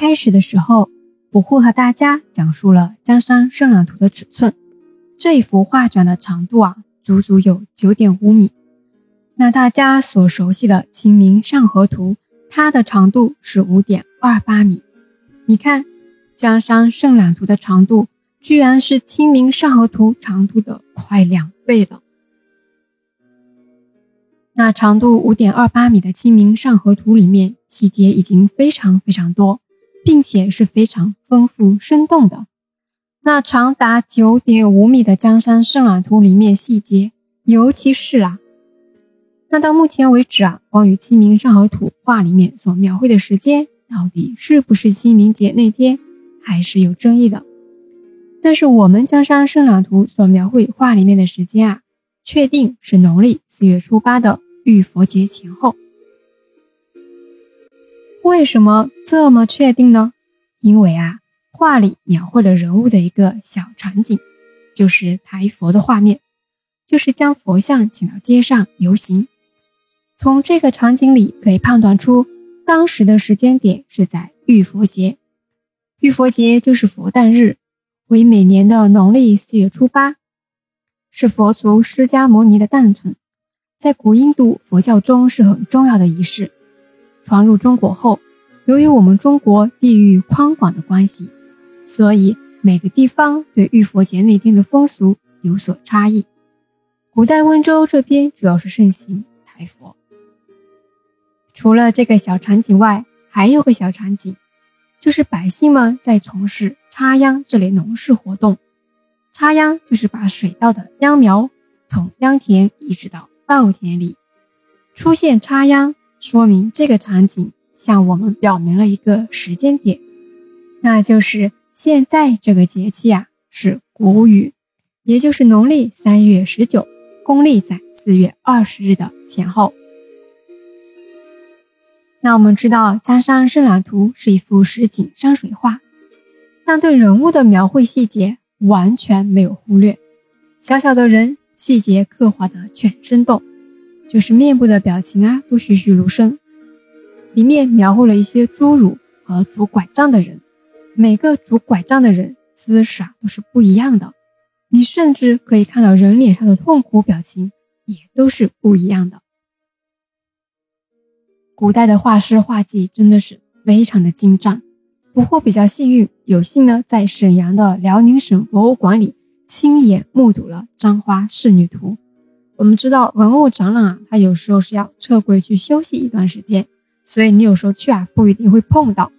开始的时候，我会和大家讲述了江山圣览图的尺寸。这一幅画卷的长度啊，足足有九点五米。那大家所熟悉的《清明上河图》，它的长度是五点二八米。你看，江山圣览图的长度，居然是《清明上河图》长度的快两倍了。那长度五点二八米的《清明上河图》里面，细节已经非常非常多。并且是非常丰富生动的。那长达九点五米的江山圣览图里面细节，尤其是啊，那到目前为止啊，关于清明上河图画里面所描绘的时间，到底是不是清明节那天，还是有争议的。但是我们江山圣览图所描绘画里面的时间啊，确定是农历四月初八的浴佛节前后。为什么这么确定呢？因为啊，画里描绘了人物的一个小场景，就是抬佛的画面，就是将佛像请到街上游行。从这个场景里可以判断出，当时的时间点是在浴佛节。浴佛节就是佛诞日，为每年的农历四月初八，是佛祖释迦牟尼的诞辰，在古印度佛教中是很重要的仪式。传入中国后，由于我们中国地域宽广的关系，所以每个地方对浴佛节那天的风俗有所差异。古代温州这边主要是盛行抬佛。除了这个小场景外，还有个小场景，就是百姓们在从事插秧这类农事活动。插秧就是把水稻的秧苗从秧田移植到稻田里，出现插秧。说明这个场景向我们表明了一个时间点，那就是现在这个节气啊是谷雨，也就是农历三月十九，公历在四月二十日的前后。那我们知道《江山圣览图》是一幅实景山水画，但对人物的描绘细节完全没有忽略，小小的人细节刻画的全生动。就是面部的表情啊，都栩栩如生。里面描绘了一些侏儒和拄拐杖的人，每个拄拐杖的人姿势啊都是不一样的。你甚至可以看到人脸上的痛苦表情也都是不一样的。古代的画师画技真的是非常的精湛。不过比较幸运，有幸呢在沈阳的辽宁省博物馆里亲眼目睹了《簪花仕女图》。我们知道文物展览啊，它有时候是要撤柜去休息一段时间，所以你有时候去啊，不一定会碰到。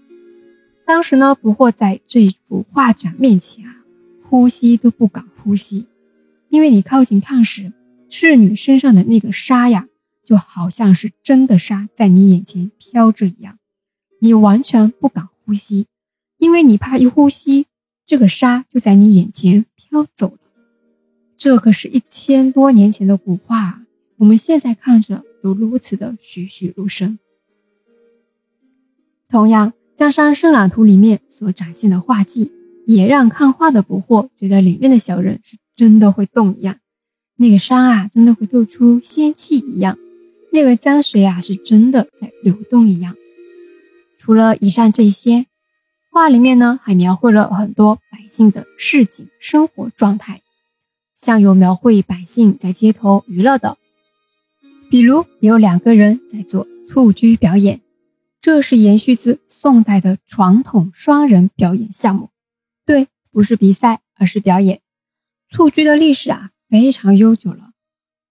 当时呢，不惑在这幅画卷面前啊，呼吸都不敢呼吸，因为你靠近看时，侍女身上的那个纱呀，就好像是真的纱在你眼前飘着一样，你完全不敢呼吸，因为你怕一呼吸，这个纱就在你眼前飘走了。这可是一千多年前的古画啊，我们现在看着都如此的栩栩如生。同样，《江山圣览图》里面所展现的画技，也让看画的不惑觉得里面的小人是真的会动一样，那个山啊，真的会透出仙气一样，那个江水啊，是真的在流动一样。除了以上这些，画里面呢，还描绘了很多百姓的市井生活状态。像有描绘百姓在街头娱乐的，比如有两个人在做蹴鞠表演，这是延续自宋代的传统双人表演项目。对，不是比赛，而是表演。蹴鞠的历史啊非常悠久了。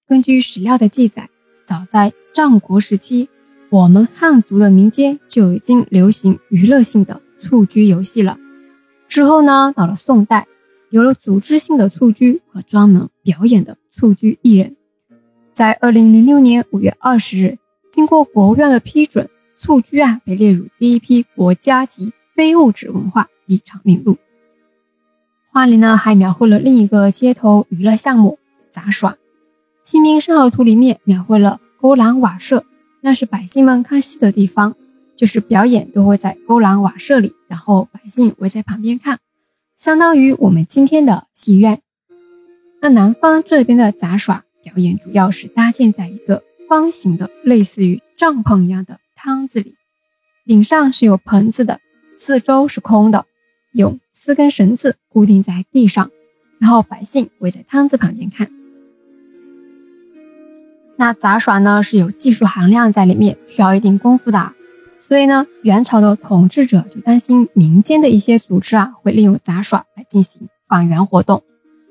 根据史料的记载，早在战国时期，我们汉族的民间就已经流行娱乐性的蹴鞠游戏了。之后呢，到了宋代。有了组织性的蹴鞠和专门表演的蹴鞠艺人，在二零零六年五月二十日，经过国务院的批准，蹴鞠啊被列入第一批国家级非物质文化遗产名录。画里呢还描绘了另一个街头娱乐项目杂耍，《清明上河图》里面描绘了勾栏瓦舍，那是百姓们看戏的地方，就是表演都会在勾栏瓦舍里，然后百姓围在旁边看。相当于我们今天的戏院。那南方这边的杂耍表演主要是搭建在一个方形的类似于帐篷一样的汤子里，顶上是有棚子的，四周是空的，用四根绳子固定在地上，然后百姓围在汤子旁边看。那杂耍呢是有技术含量在里面，需要一定功夫的，所以呢，元朝的统治者就担心民间的一些组织啊会利用杂耍来进行反元活动，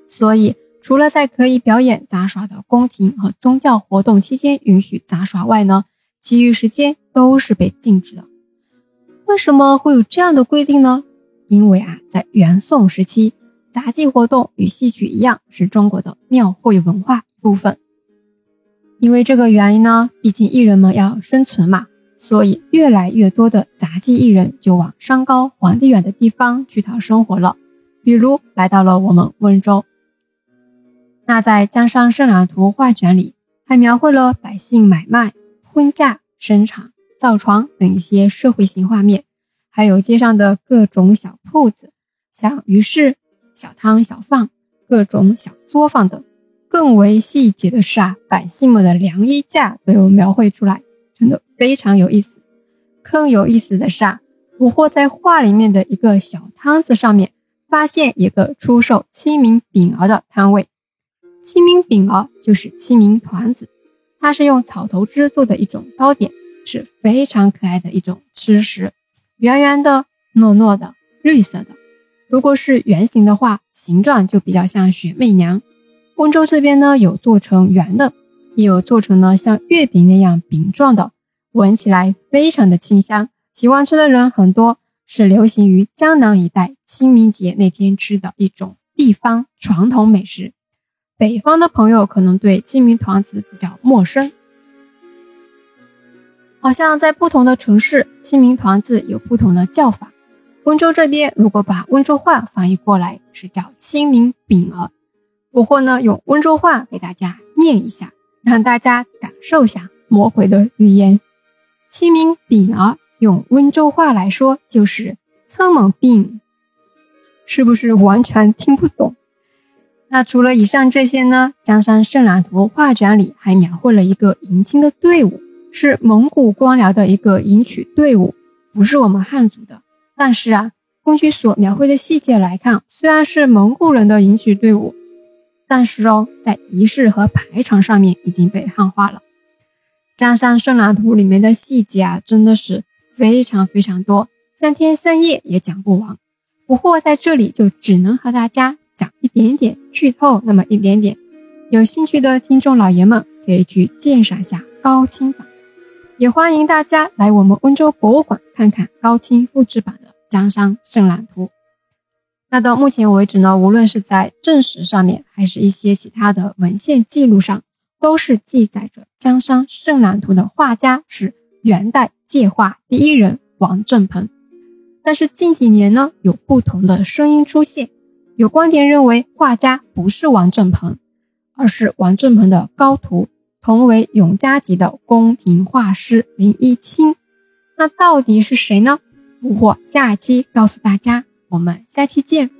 所以除了在可以表演杂耍的宫廷和宗教活动期间允许杂耍外呢，其余时间都是被禁止的。为什么会有这样的规定呢？因为啊，在元宋时期，杂技活动与戏曲一样，是中国的庙会文化部分。因为这个原因呢，毕竟艺人们要生存嘛，所以越来越多的杂技艺人就往山高皇帝远的地方去讨生活了，比如来到了我们温州。那在《江山圣览图》画卷里，还描绘了百姓买卖、婚嫁、生产、造床等一些社会性画面，还有街上的各种小铺子，像鱼市、小摊小贩、各种小作坊等。更为细节的是啊，百姓们的晾衣架都有描绘出来，非常有意思。更有意思的是啊，捕获在画里面的一个小摊子上面，发现一个出售清明饼儿的摊位。清明饼儿就是清明团子，它是用草头枝做的一种糕点，是非常可爱的一种吃食，圆圆的、糯糯的、绿色的。如果是圆形的话，形状就比较像雪媚娘。温州这边呢，有做成圆的，也有做成呢像月饼那样饼状的，闻起来非常的清香，喜欢吃的人很多，是流行于江南一带清明节那天吃的一种地方传统美食。北方的朋友可能对清明团子比较陌生，好像在不同的城市，清明团子有不同的叫法。温州这边如果把温州话翻译过来，是叫清明饼儿。不惑呢，用温州话给大家念一下，让大家感受下魔鬼的语言。清明饼儿用温州话来说就是“苍猛病”，是不是完全听不懂？那除了以上这些呢，《江山圣览图》画卷里还描绘了一个迎亲的队伍，是蒙古官僚的一个迎娶队伍，不是我们汉族的。但是啊，根据所描绘的细节来看，虽然是蒙古人的迎娶队伍。但是哦，在仪式和排场上面已经被汉化了。江山圣览图里面的细节啊，真的是非常非常多，三天三夜也讲不完。不过在这里就只能和大家讲一点点，剧透那么一点点。有兴趣的听众老爷们可以去鉴赏下高清版，也欢迎大家来我们温州博物馆看看高清复制版的江山圣览图。那到目前为止呢，无论是在正史上面，还是一些其他的文献记录上，都是记载着江山圣览图的画家是元代界画第一人王振鹏。但是近几年呢，有不同的声音出现，有观点认为画家不是王振鹏，而是王振鹏的高徒，同为永嘉籍的宫廷画师林一清。那到底是谁呢？不惑下一期告诉大家。我们下期见。